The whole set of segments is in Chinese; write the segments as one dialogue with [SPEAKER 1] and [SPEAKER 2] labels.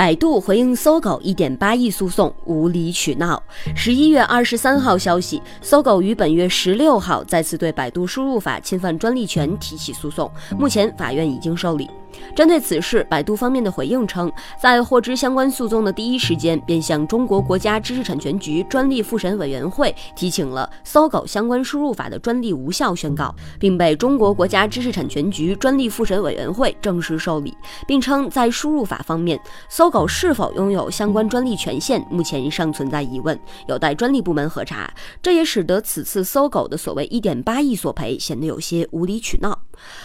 [SPEAKER 1] 百度回应搜狗一点八亿诉讼无理取闹。十一月二十三号消息，搜狗于本月十六号再次对百度输入法侵犯专利权提起诉讼，目前法院已经受理。针对此事，百度方面的回应称，在获知相关诉讼的第一时间，便向中国国家知识产权局专利复审委员会提请了搜狗相关输入法的专利无效宣告，并被中国国家知识产权局专利复审委员会正式受理，并称在输入法方面，搜狗是否拥有相关专利权限，目前尚存在疑问，有待专利部门核查。这也使得此次搜狗的所谓一点八亿索赔显得有些无理取闹。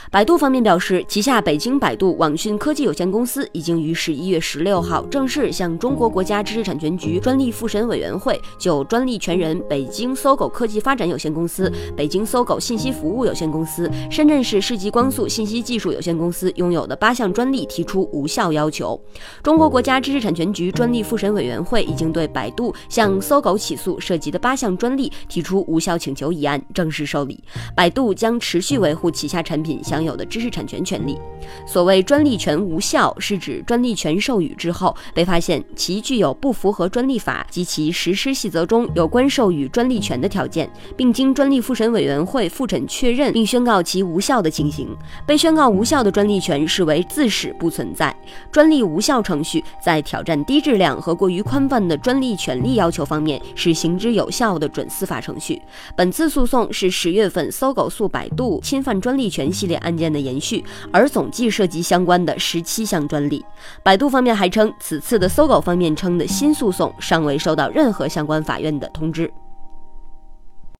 [SPEAKER 1] 百度方面表示，旗下北京百百度网讯科技有限公司已经于十一月十六号正式向中国国家知识产权局专利复审委员会就专利权人北京搜狗科技发展有限公司、北京搜狗信息服务有限公司、深圳市世纪光速信息技术有限公司拥有的八项专利提出无效要求。中国国家知识产权局专利复审委员会已经对百度向搜狗起诉涉及的八项专利提出无效请求一案正式受理。百度将持续维护旗下产品。品享有的知识产权权利。所谓专利权无效，是指专利权授予之后被发现其具有不符合专利法及其实施细则中有关授予专利权的条件，并经专利复审委员会复审确认并宣告其无效的情形。被宣告无效的专利权视为自始不存在。专利无效程序在挑战低质量和过于宽泛的专利权利要求方面是行之有效的准司法程序。本次诉讼是十月份搜狗诉百度侵犯专利权。系列案件的延续，而总计涉及及相关的十七项专利。百度方面还称，此次的搜狗方面称的新诉讼尚未收到任何相关法院的通知。